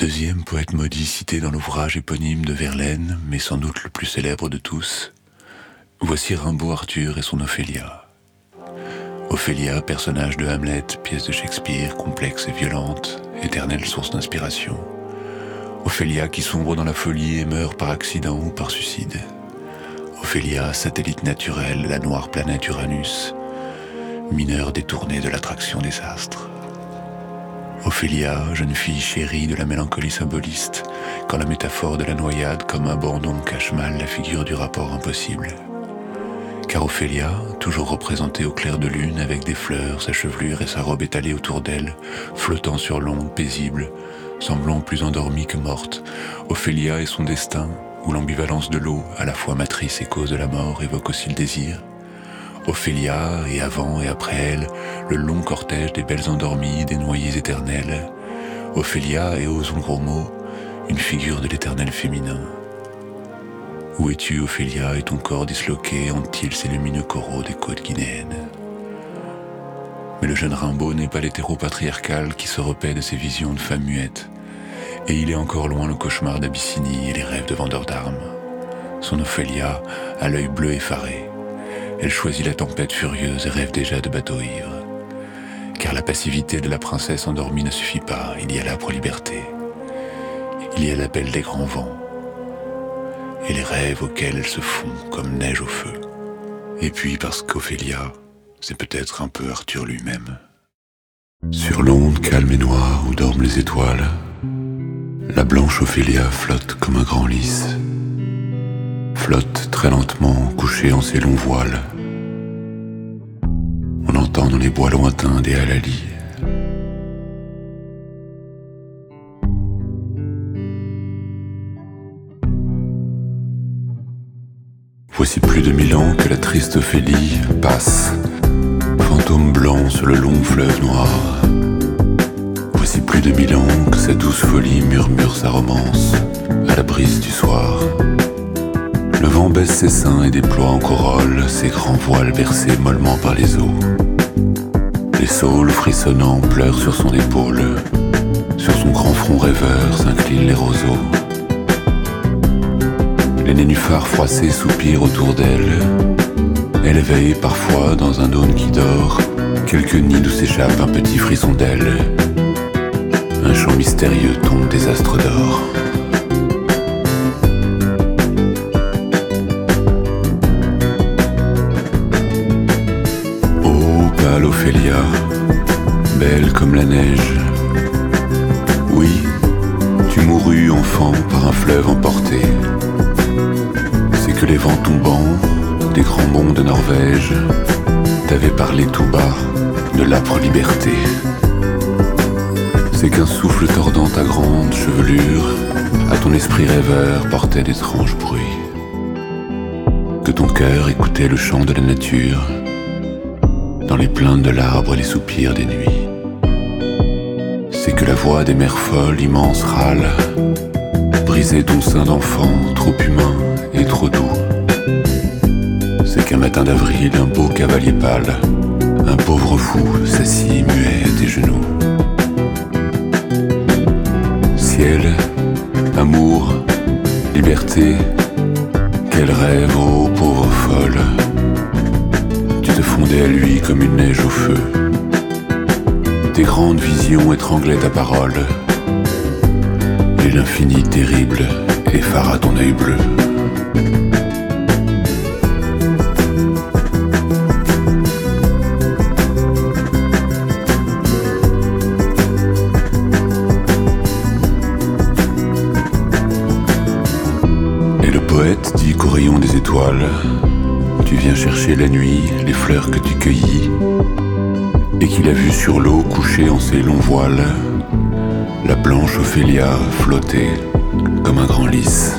deuxième poète maudit cité dans l'ouvrage éponyme de Verlaine, mais sans doute le plus célèbre de tous, voici Rimbaud Arthur et son Ophélia. Ophélia, personnage de Hamlet, pièce de Shakespeare, complexe et violente, éternelle source d'inspiration. Ophélia qui sombre dans la folie et meurt par accident ou par suicide. Ophélia, satellite naturel, la noire planète Uranus, mineur détourné de l'attraction des astres. Ophélia, jeune fille chérie de la mélancolie symboliste, quand la métaphore de la noyade comme un abandon cache mal la figure du rapport impossible. Car Ophélia, toujours représentée au clair de lune avec des fleurs, sa chevelure et sa robe étalée autour d'elle, flottant sur l'onde paisible, semblant plus endormie que morte, Ophélia et son destin, où l'ambivalence de l'eau, à la fois matrice et cause de la mort, évoque aussi le désir, Ophélia, et avant et après elle, le long cortège des belles endormies, des noyés éternels. Ophélia, et osons le gros mot, une figure de l'éternel féminin. Où es-tu, Ophélia, et ton corps disloqué hante-t-il ces lumineux coraux des côtes guinéennes? Mais le jeune Rimbaud n'est pas l'hétéro-patriarcal qui se repaît de ses visions de femme muette, et il est encore loin le cauchemar d'Abyssinie et les rêves de vendeurs d'armes. Son Ophélia a l'œil bleu effaré, elle choisit la tempête furieuse et rêve déjà de bateaux ivres. Car la passivité de la princesse endormie ne suffit pas, il y a pour liberté. Il y a l'appel des grands vents et les rêves auxquels elle se fond comme neige au feu. Et puis parce qu'Ophélia, c'est peut-être un peu Arthur lui-même. Sur l'onde calme et noire où dorment les étoiles, la blanche Ophélia flotte comme un grand lys flotte très lentement couché en ses longs voiles. On entend dans les bois lointains des halalis. Voici plus de mille ans que la triste Ophélie passe, fantôme blanc sur le long fleuve noir. Voici plus de mille ans que sa douce folie murmure sa romance à la brise du soir. Baisse ses seins et déploie en corolle ses grands voiles versés mollement par les eaux. Les saules frissonnants pleurent sur son épaule, sur son grand front rêveur s'inclinent les roseaux. Les nénuphars froissés soupirent autour d'elle. Elle éveille parfois dans un aune qui dort quelques nids d'où s'échappe un petit frisson d'aile. Un chant mystérieux tombe des astres d'or. Ophélia, belle comme la neige. Oui, tu mourus enfant par un fleuve emporté. C'est que les vents tombants des grands monts de Norvège t'avaient parlé tout bas de l'âpre liberté. C'est qu'un souffle tordant ta grande chevelure à ton esprit rêveur portait d'étranges bruits. Que ton cœur écoutait le chant de la nature dans les plaintes de l'arbre et les soupirs des nuits. C'est que la voix des mers folles, immenses râle, brisait ton sein d'enfant, trop humain et trop doux. C'est qu'un matin d'avril, un beau cavalier pâle, un pauvre fou s'assit muet à tes genoux. Ciel, amour, liberté, comme une neige au feu. Tes grandes visions étranglaient ta parole, et l'infini terrible effara ton œil bleu. Et le poète dit qu'au rayon des étoiles, tu viens chercher la nuit les fleurs que tu cueillis, et qu'il a vu sur l'eau coucher en ses longs voiles la blanche Ophélia flotter comme un grand lys.